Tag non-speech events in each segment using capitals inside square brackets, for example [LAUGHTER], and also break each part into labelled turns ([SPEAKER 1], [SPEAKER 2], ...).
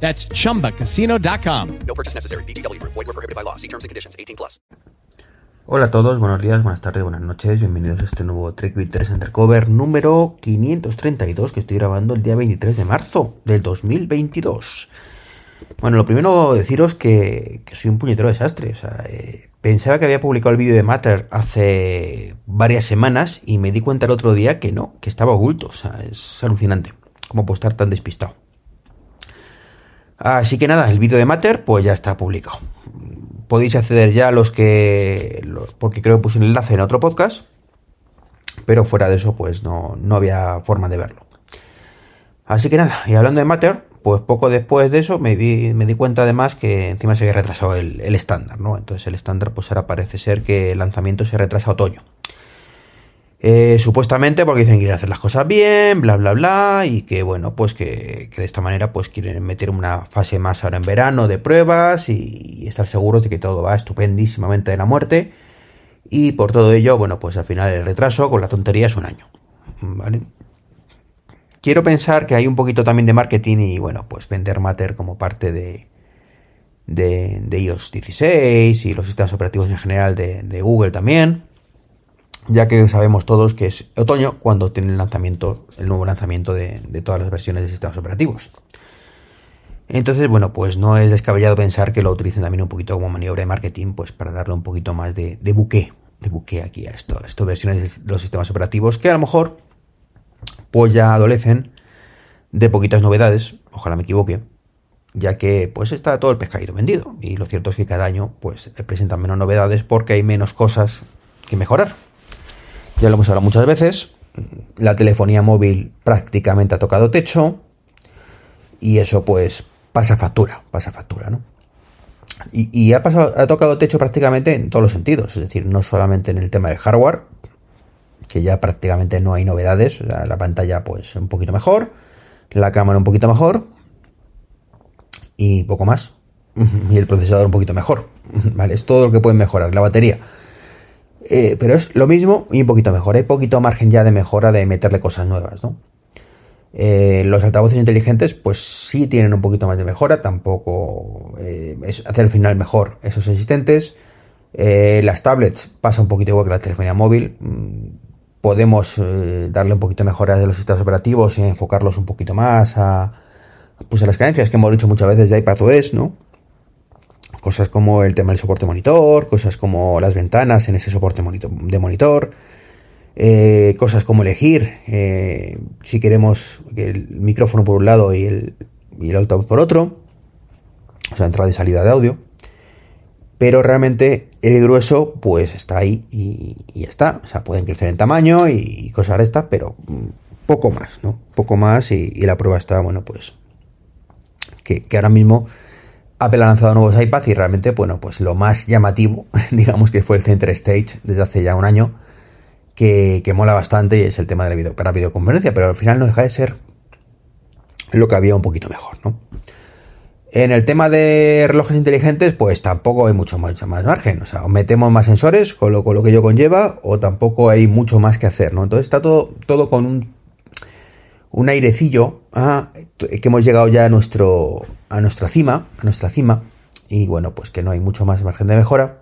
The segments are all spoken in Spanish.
[SPEAKER 1] That's chumbacasino.com.
[SPEAKER 2] No purchase necessary. BGW. Void were prohibited by law. See terms and conditions. 18 plus.
[SPEAKER 3] Hola a todos, buenos días, buenas tardes, buenas noches, bienvenidos a este nuevo Trek 3 Undercover número 532 que estoy grabando el día 23 de marzo del 2022. Bueno, lo primero deciros que, que soy un puñetero desastre. O sea, eh, pensaba que había publicado el vídeo de Matter hace varias semanas y me di cuenta el otro día que no, que estaba oculto. O sea, es alucinante cómo puedo estar tan despistado. Así que nada, el vídeo de Matter pues ya está publicado. Podéis acceder ya a los que... porque creo que puse un enlace en otro podcast. Pero fuera de eso pues no, no había forma de verlo. Así que nada, y hablando de Matter, pues poco después de eso me di, me di cuenta además que encima se había retrasado el, el estándar, ¿no? Entonces el estándar pues ahora parece ser que el lanzamiento se retrasa a otoño. Eh, supuestamente porque dicen que quieren hacer las cosas bien, bla bla bla, y que bueno, pues que, de esta manera pues quieren meter una fase más ahora en verano de pruebas y, estar seguros de que todo va estupendísimamente de la muerte. Y por todo ello, bueno, pues al final el retraso con la tontería es un año. ¿Vale? Quiero pensar que hay un poquito también de marketing y bueno, pues vender Matter como parte de, de, de iOS 16 y los sistemas operativos en general de Google también ya que sabemos todos que es otoño cuando tiene el lanzamiento, el nuevo lanzamiento de, todas las versiones de sistemas operativos. Entonces, bueno, pues no es descabellado pensar que lo utilicen también un poquito como maniobra de marketing, pues para darle un poquito más de, de buque, de buque aquí a esto, a estas versiones de los sistemas operativos, que a lo mejor pues ya adolecen de poquitas novedades, ojalá me equivoque, ya que pues está todo el pescadito vendido. Y lo cierto es que cada año pues presentan menos novedades porque hay menos cosas que mejorar. Ya lo hemos hablado muchas veces. La telefonía móvil prácticamente ha tocado techo. Y eso pues pasa factura, pasa factura, ¿no? Y, y ha, pasado, ha tocado techo prácticamente en todos los sentidos. Es decir, no solamente en el tema del hardware, que ya prácticamente no hay novedades. o sea, la pantalla pues un poquito mejor. La cámara un poquito mejor. Y poco más. [LAUGHS] Y el procesador un poquito mejor. [LAUGHS] Vale, es todo lo que pueden mejorar. La batería. Eh, pero es lo mismo y un poquito mejor. Hay poquito margen ya de mejora de meterle cosas nuevas, ¿no? Eh, los altavoces inteligentes, pues sí tienen un poquito más de mejora, tampoco eh, es hacer al final mejor esos existentes. Eh, las tablets pasa un poquito igual que la telefonía móvil. Mm, Podemos eh, darle un poquito de mejora de los sistemas operativos y enfocarlos un poquito más a, pues a las carencias que hemos dicho muchas veces de iPadOS, ¿no? Cosas como el tema del soporte monitor, cosas como las ventanas en ese soporte monito- de monitor, eh, cosas como elegir eh, si queremos que el micrófono por un lado y el, y el altavoz por otro, o sea, entrada y salida de audio. Pero realmente el grueso, pues está ahí y, y ya está. O sea, pueden crecer en tamaño y cosas de estas, pero mm, poco más, ¿no? Poco más y, la prueba está, bueno, pues que ahora mismo Apple ha lanzado nuevos iPads y realmente, bueno, pues lo más llamativo, [LAUGHS] digamos que fue el Center Stage desde hace ya un año, que, mola bastante y es el tema de la videoconferencia, pero al final no deja de ser lo que había un poquito mejor, ¿no? En el tema de relojes inteligentes, pues tampoco hay mucho más, margen. O sea, o metemos más sensores con lo, que ello conlleva, o tampoco hay mucho más que hacer, ¿no? Entonces está todo, con un, un airecillo a, que hemos llegado ya a nuestro a nuestra cima, a nuestra cima, y bueno, pues que no hay mucho más margen de mejora.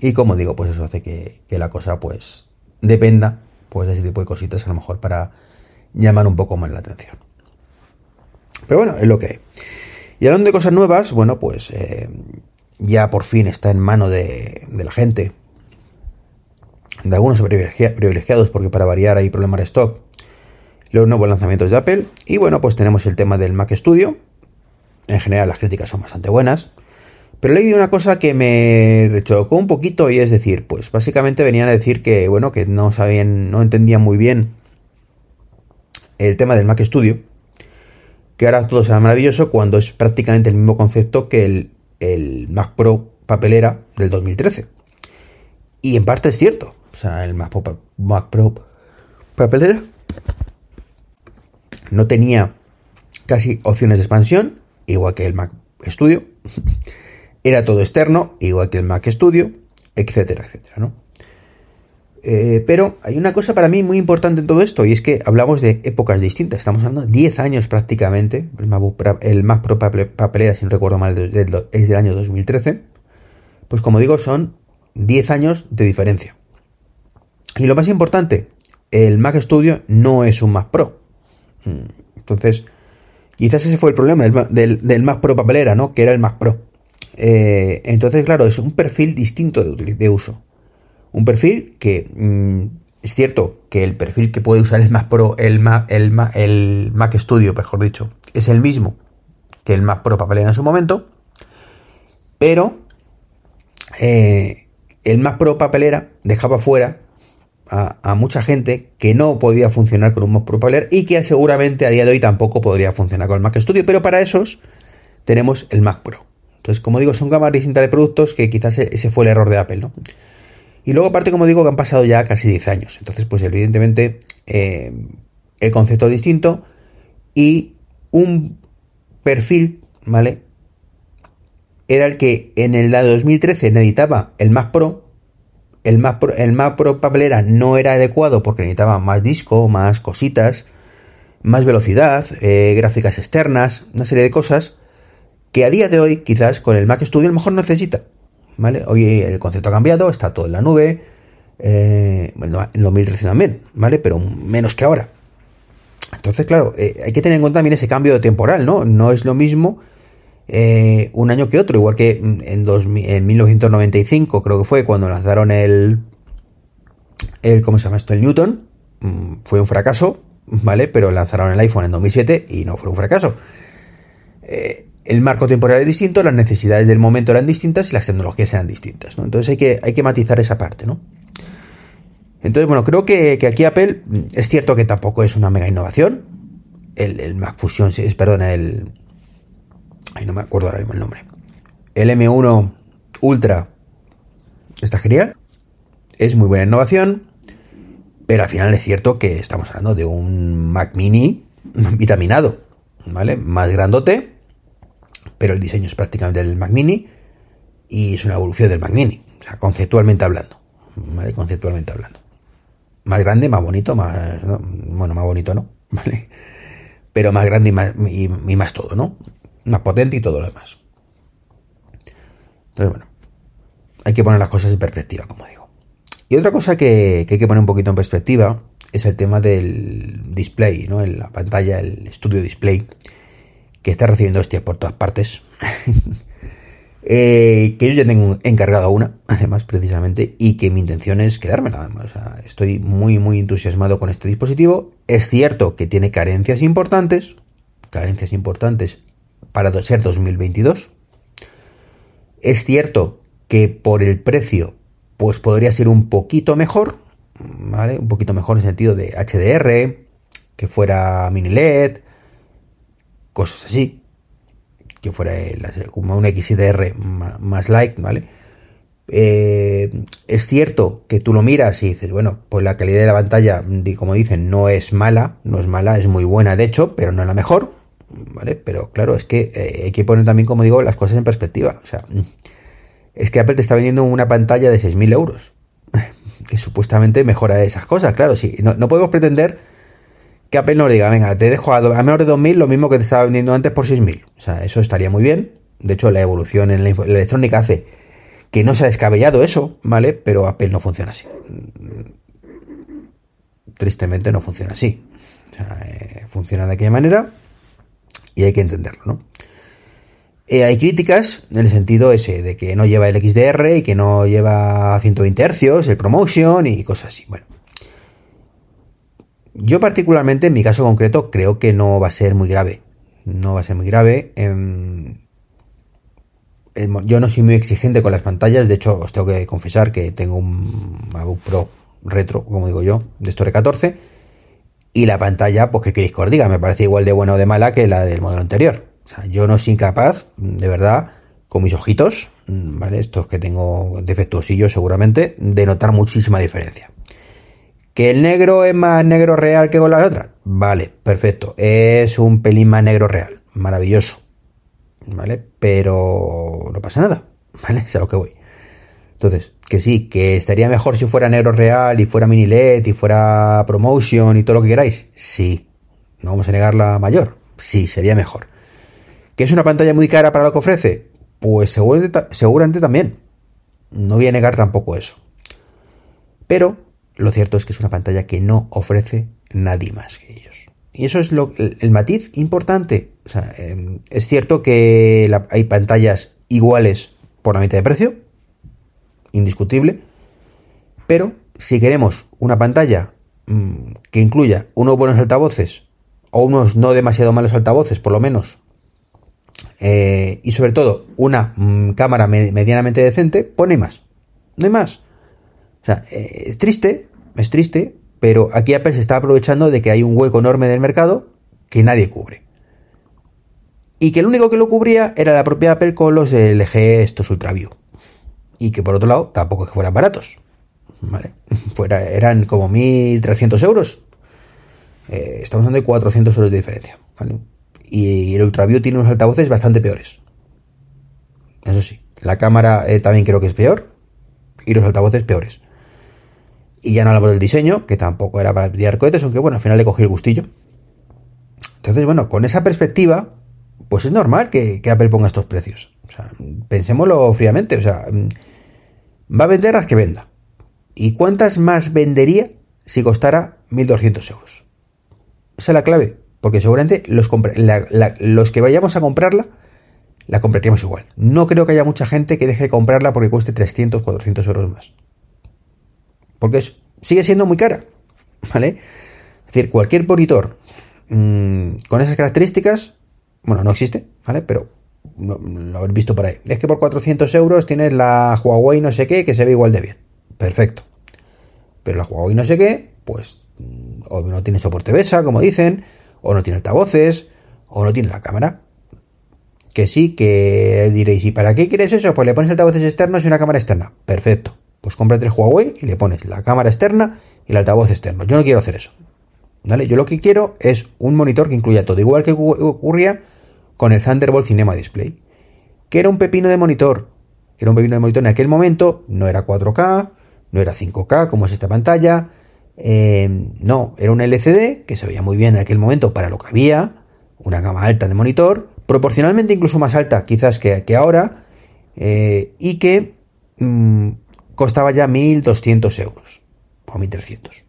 [SPEAKER 3] Y como digo, pues eso hace que, la cosa pues dependa pues de ese tipo de cositas a lo mejor para llamar un poco más la atención. Pero bueno, es lo que hay. Y hablando de cosas nuevas, bueno, pues eh, ya por fin está en mano de, de la gente, de algunos privilegia- privilegiados, porque para variar hay problemas de stock, los nuevos lanzamientos de Apple. Y bueno, pues tenemos el tema del Mac Studio. En general las críticas son bastante buenas. Pero leído una cosa que me rechocó un poquito y es decir, pues básicamente venían a decir que, bueno, que no sabían, no entendían muy bien el tema del Mac Studio. Que ahora todo será maravilloso cuando es prácticamente el mismo concepto que el, Mac Pro papelera del 2013. Y en parte es cierto. O sea, el Mac Pro papelera no tenía casi opciones de expansión, igual que el Mac Studio. [LAUGHS] Era todo externo, igual que el Mac Studio, etcétera, etcétera, ¿no? Eh, pero hay una cosa para mí muy importante en todo esto, y es que hablamos de épocas distintas. Estamos hablando de 10 años prácticamente. El Mac, el Mac Pro papelera, si no recuerdo mal, es del año 2013. Pues como digo, son 10 años de diferencia. Y lo más importante, el Mac Studio no es un Mac Pro. Mm, entonces, quizás ese fue el problema del, Mac Pro papelera, ¿no? Que era el Mac Pro. Eh, entonces, claro, es un perfil distinto de uso. Un perfil que mm, es cierto que el perfil que puede usar el Mac Pro, el Mac, el, el Mac Studio, mejor dicho, es el mismo que el Mac Pro papelera en su momento, pero eh, el Mac Pro papelera dejaba fuera a, mucha gente que no podía funcionar con un Mac Pro papelera y que seguramente a día de hoy tampoco podría funcionar con el Mac Studio, pero para esos tenemos el Mac Pro. Entonces, como digo, son gamas distintas de productos que quizás ese fue el error de Apple, ¿no? Y luego, aparte, como digo, que han pasado ya casi 10 años. Entonces, pues evidentemente, eh, el concepto distinto y un perfil, ¿vale? Era el que en el año 2013 necesitaba el Mac Pro. El Mac Pro, el Mac Pro no era adecuado porque necesitaba más disco, más cositas, más velocidad, eh, gráficas externas, una serie de cosas que a día de hoy, quizás con el Mac Studio, a lo mejor no necesita. ¿vale? Hoy el concepto ha cambiado, está todo en la nube, eh, bueno, en 2013 también, ¿vale? Pero menos que ahora. Entonces, claro, eh, hay que tener en cuenta también ese cambio de temporal, ¿no? No es lo mismo eh, un año que otro, igual que en, en 1995 creo que fue cuando lanzaron el, el ¿cómo se llama esto? El Newton, mm, fue un fracaso, ¿vale? Pero lanzaron el iPhone en 2007 y no fue un fracaso. Eh, el marco temporal es distinto, las necesidades del momento eran distintas y las tecnologías eran distintas, ¿no? Entonces hay que, hay que matizar esa parte, ¿no? Entonces, bueno, creo que, aquí Apple mm, es cierto que tampoco es una mega innovación. El, Mac Fusion, perdona, el... Ay, no me acuerdo ahora mismo el nombre. El M1 Ultra está genial. Es muy buena innovación. Pero al final es cierto que estamos hablando de un Mac Mini [LAUGHS] vitaminado, ¿vale? Más grandote, pero el diseño es prácticamente del Mac Mini y es una evolución del Mac Mini, o sea, conceptualmente hablando, ¿vale? Conceptualmente hablando. Más grande, más bonito, más, bueno, más bonito no, [LAUGHS] ¿vale? Pero más grande y más, y, más todo, ¿no? Más potente y todo lo demás. Entonces, bueno, hay que poner las cosas en perspectiva, como digo. Y otra cosa que, hay que poner un poquito en perspectiva es el tema del display, ¿no? En la pantalla, el estudio display que está recibiendo hostias por todas partes. [LAUGHS] Eh, que yo ya tengo encargado una, [LAUGHS] además, precisamente, y que mi intención es quedármela. O sea, estoy muy, muy entusiasmado con este dispositivo. Es cierto que tiene carencias importantes, carencias importantes para ser 2022. Es cierto que por el precio, pues podría ser un poquito mejor, ¿vale? Un poquito mejor en el sentido de HDR, que fuera mini LED, cosas así, que fuera como un XDR más light, ¿vale? Eh, es cierto que tú lo miras y dices, bueno, pues la calidad de la pantalla, como dicen, no es mala, no es mala, es muy buena de hecho, pero no es la mejor, ¿vale? Pero claro, es que eh, hay que poner también, como digo, las cosas en perspectiva. O sea, es que Apple te está vendiendo una pantalla de 6.000 euros, [LAUGHS] que supuestamente mejora esas cosas, claro, sí, no podemos pretender que Apple no diga, venga, te dejo a, menos de 2.000 lo mismo que te estaba vendiendo antes por 6.000. O sea, eso estaría muy bien. De hecho, la evolución en la, electrónica hace que no se ha descabellado eso, ¿vale? Pero Apple no funciona así. Tristemente no funciona así. O sea, eh, funciona de aquella manera y hay que entenderlo, ¿no? Eh, hay críticas en el sentido ese de que no lleva el XDR y que no lleva 120 Hz, el promotion y cosas así. Bueno, yo particularmente, en mi caso concreto, creo que no va a ser muy grave. No va a ser muy grave. Em, em, yo no soy muy exigente con las pantallas. De hecho, os tengo que confesar que tengo un MacBook Pro retro, como digo yo, de Store 14. Y la pantalla, pues que queréis que os diga, me parece igual de buena o de mala que la del modelo anterior. O sea, yo no soy capaz, de verdad, con mis ojitos, mm, ¿vale? Estos que tengo defectuosillos seguramente, de notar muchísima diferencia. ¿Que el negro es más negro real que con las otras? Vale, perfecto. Es un pelín más negro real. Maravilloso. ¿Vale? Pero no pasa nada. [LAUGHS] ¿Vale? Es a lo que voy. Entonces, que sí, que estaría mejor si fuera negro real y fuera mini LED y fuera promotion y todo lo que queráis. Sí. No vamos a negar la mayor. Sí, sería mejor. ¿Que es una pantalla muy cara para lo que ofrece? Pues seguramente, también. No voy a negar tampoco eso. Pero lo cierto es que es una pantalla que no ofrece nadie más que ellos. Y eso es lo, el, matiz importante. Em, es cierto que hay pantallas iguales por la mitad de precio, indiscutible, pero si queremos una pantalla mm, que incluya unos buenos altavoces o unos no demasiado malos altavoces, por lo menos, eh, y sobre todo una mm, cámara medianamente decente, pone más. No hay más. O sea, eh, es triste, es triste, pero aquí Apple se está aprovechando de que hay un hueco enorme del mercado que nadie cubre. Y que el único que lo cubría era la propia Apple con los LG estos UltraView. Y que por otro lado tampoco es que fueran baratos. ¿Vale? [LAUGHS] Fuera, eran como 1.300 euros. Eh, estamos hablando de 400 euros de diferencia. ¿vale? Y el UltraView tiene unos altavoces bastante peores. Eso sí, la cámara eh, también creo que es peor. Y los altavoces peores. Y ya no hablo del diseño, que tampoco era para pillar cohetes, aunque bueno, al final le cogí el gustillo. Entonces, bueno, con esa perspectiva, pues es normal que, Apple ponga estos precios. O sea, pensémoslo fríamente. O sea, va a vender las que venda. ¿Y cuántas más vendería si costara 1.200 euros? Esa es la clave. Porque seguramente los, los que vayamos a comprarla, la compraríamos igual. No creo que haya mucha gente que deje de comprarla porque cueste 300, 400 euros más. Porque sigue siendo muy cara. ¿Vale? Es decir, cualquier monitor mm, con esas características, bueno, no existe, ¿vale? Pero lo habéis visto por ahí. Es que por 400 euros tienes la Huawei no sé qué que se ve igual de bien. Perfecto. Pero la Huawei no sé qué, pues, mm, o no tiene soporte BESA, como dicen, o no tiene altavoces, o no tiene la cámara. Que sí, que diréis, ¿y para qué quieres eso? Pues le pones altavoces externos y una cámara externa. Perfecto. Pues cómprate el Huawei y le pones la cámara externa y el altavoz externo. Yo no quiero hacer eso. ¿Vale? Yo lo que quiero es un monitor que incluya todo, igual que ocurría con el Thunderbolt Cinema Display, que era un pepino de monitor, que era un pepino de monitor en aquel momento, no era 4K, no era 5K como es esta pantalla, eh, no, era un LCD que se veía muy bien en aquel momento para lo que había, una gama alta de monitor, proporcionalmente incluso más alta quizás que, ahora, eh, y que mm, costaba ya 1.200 euros, o 1.300.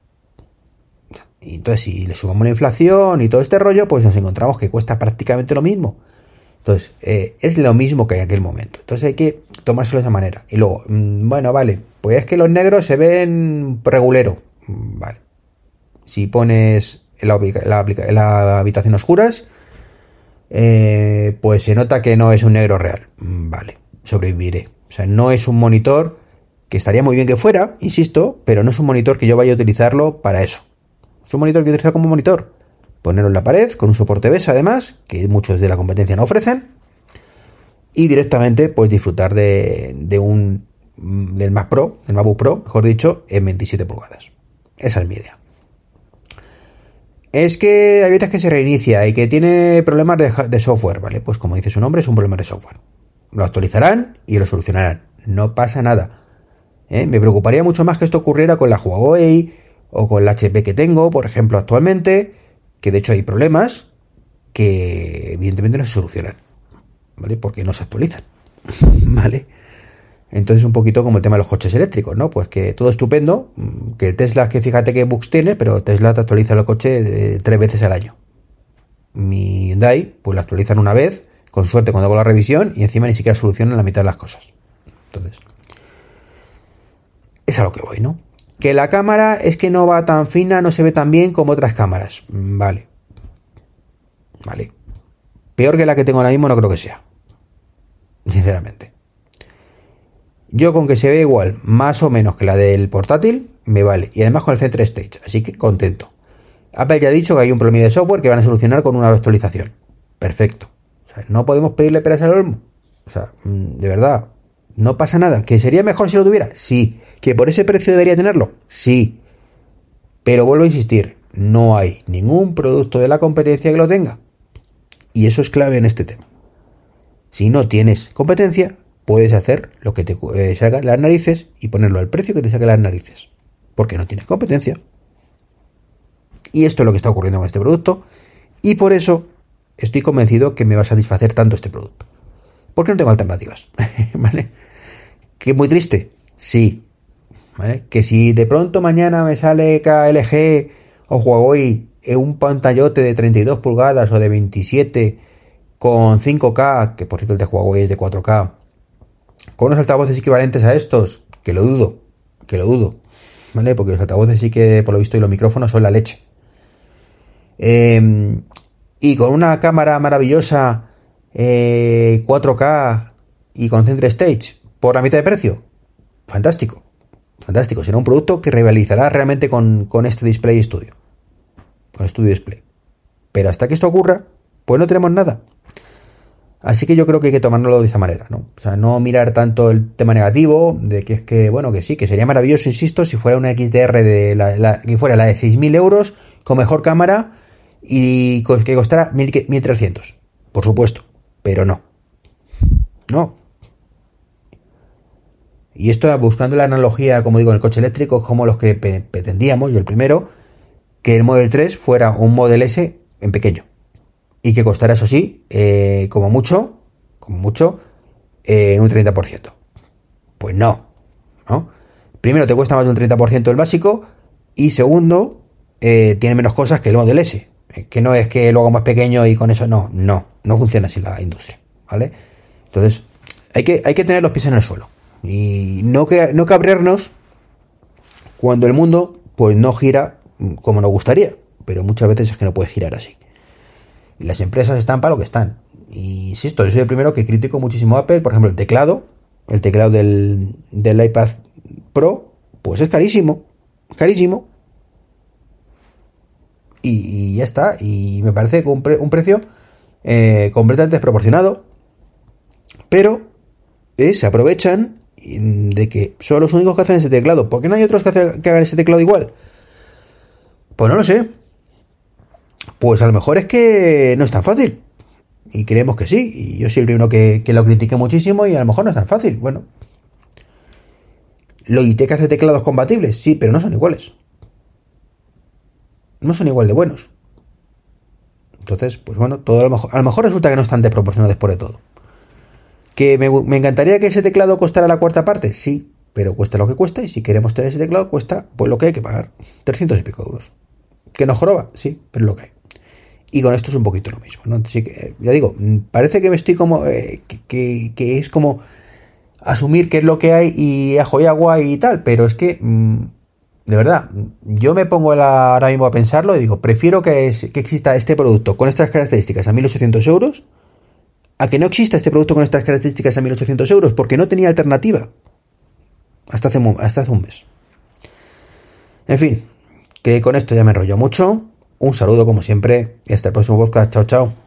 [SPEAKER 3] Y entonces si le sumamos la inflación y todo este rollo, pues nos encontramos que cuesta prácticamente lo mismo. Entonces, eh, es lo mismo que en aquel momento. Entonces hay que tomárselo de esa manera. Y luego, mm, bueno, vale, pues es que los negros se ven regulero. Mm, vale. Si pones la, la, habitación oscuras, eh, pues se nota que no es un negro real. Mm, vale, sobreviviré. O sea, no es un monitor que estaría muy bien que fuera, insisto, pero no es un monitor que yo vaya a utilizarlo para eso. Es un monitor que utilizo como monitor. Ponerlo en la pared con un soporte BES además, que muchos de la competencia no ofrecen. Y directamente pues disfrutar de, un del Mac Pro, del MacBook Pro, mejor dicho, en 27 pulgadas. Esa es mi idea. Es que hay veces que se reinicia y que tiene problemas de, software, ¿vale? Pues como dice su nombre, es un problema de software. Lo actualizarán y lo solucionarán. No pasa nada. ¿eh? Me preocuparía mucho más que esto ocurriera con la Huawei o con la HP que tengo, por ejemplo, actualmente, que de hecho hay problemas que evidentemente no se solucionan, ¿vale? Porque no se actualizan, [LAUGHS] ¿vale? Entonces un poquito como el tema de los coches eléctricos, ¿no? Pues que todo estupendo, que Tesla, que fíjate qué bugs tiene, pero Tesla te actualiza el coche eh, tres veces al año. Mi Hyundai, pues lo actualizan una vez, con suerte cuando hago la revisión, y encima ni siquiera solucionan la mitad de las cosas. Entonces, es a lo que voy, ¿no? Que la cámara es que no va tan fina, no se ve tan bien como otras cámaras. Mm, vale. Vale. Peor que la que tengo ahora mismo no creo que sea. Sinceramente. Yo con que se ve igual, más o menos que la del portátil, me vale. Y además con el Center Stage, así que contento. Apple ya ha dicho que hay un problema de software que van a solucionar con una actualización. Perfecto. O sea, no podemos pedirle peras al olmo. O sea, mm, de verdad, No pasa nada. ¿Que sería mejor si lo tuviera? Sí. ¿Que por ese precio debería tenerlo? Sí. Pero vuelvo a insistir, no hay ningún producto de la competencia que lo tenga. Y eso es clave en este tema. Si no tienes competencia, puedes hacer lo que te eh, las narices y ponerlo al precio que te saque las narices. Porque no tienes competencia. Y esto es lo que está ocurriendo con este producto. Y por eso estoy convencido que me va a satisfacer tanto este producto. Porque no tengo alternativas. [LAUGHS] ¿Vale? Que muy triste. Sí. ¿Vale? Que si de pronto mañana me sale KLG o Huawei en un pantallote de 32 pulgadas o de 27 con 5K, que por cierto el de Huawei es de 4K, con unos altavoces equivalentes a estos, que lo dudo, que lo dudo, ¿vale? Porque los altavoces sí que, por lo visto, y los micrófonos son la leche. Em, y con una cámara maravillosa 4K eh, y con Center Stage por la mitad de precio, fantástico, fantástico. Será un producto que rivalizará realmente con, con este Display Studio, con Studio Display. Pero hasta que esto ocurra, pues no tenemos nada. Así que yo creo que hay que tomárnoslo de esa manera, ¿no? O sea, no mirar tanto el tema negativo, de que es que, bueno, que sí, que sería maravilloso, insisto, si fuera una XDR de que fuera la de 6.000 euros, con mejor cámara y que costara 1.300. Por supuesto, pero no. No. Y esto buscando la analogía, como digo, en el coche eléctrico, como los que pretendíamos, yo el primero, que el Model 3 fuera un Model S en pequeño y que costará, eso sí, eh, como mucho, como mucho, eh, un 30%. Pues no, ¿no? Primero te cuesta más de un 30% el básico y segundo, eh, tiene menos cosas que el Model S. Que no es que lo hago más pequeño y con eso no, no, no funciona así la industria, ¿vale? Entonces, hay que, hay que tener los pies en el suelo y no, que, no cabrearnos cuando el mundo pues no gira como nos gustaría, pero muchas veces es que no puede girar así. Y las empresas están para lo que están. Y insisto, yo soy el primero que critico muchísimo a Apple. Por ejemplo, el teclado, el teclado del, del iPad Pro, pues es carísimo. Carísimo. Y, ya está. Y me parece que un, precio eh, completamente desproporcionado. Pero eh, se aprovechan de que son los únicos que hacen ese teclado. ¿Por qué no hay otros que, que hagan ese teclado igual? Pues no lo sé. Pues a lo mejor es que no es tan fácil. Y creemos que sí. Y yo soy el primero que, lo critique muchísimo y a lo mejor no es tan fácil. Bueno. Logitech hace teclados compatibles, sí, pero no son iguales. No son igual de buenos. Entonces, pues bueno, todo a lo mejor, a lo mejor resulta que no están desproporcionados por de todo. ¿Que me, me, encantaría que ese teclado costara la cuarta parte? Sí, pero cuesta lo que cuesta y si queremos tener ese teclado cuesta pues lo que hay que pagar, 300 y pico euros. ¿Que no joroba? Sí, pero es lo que hay. Y con esto es un poquito lo mismo, ¿no? que, ya digo, mm, parece que me estoy como, eh, que, que, es como asumir qué es lo que hay y ajo y agua y tal, pero es que, mm, de verdad, yo me pongo ahora mismo a pensarlo y digo, prefiero que, que exista este producto con estas características a 1800 euros a que no exista este producto con estas características a 1800 euros, porque no tenía alternativa hasta hace, hasta hace un mes. En fin, que con esto ya me enrollo mucho. Un saludo como siempre y hasta el próximo podcast. Chao, chao.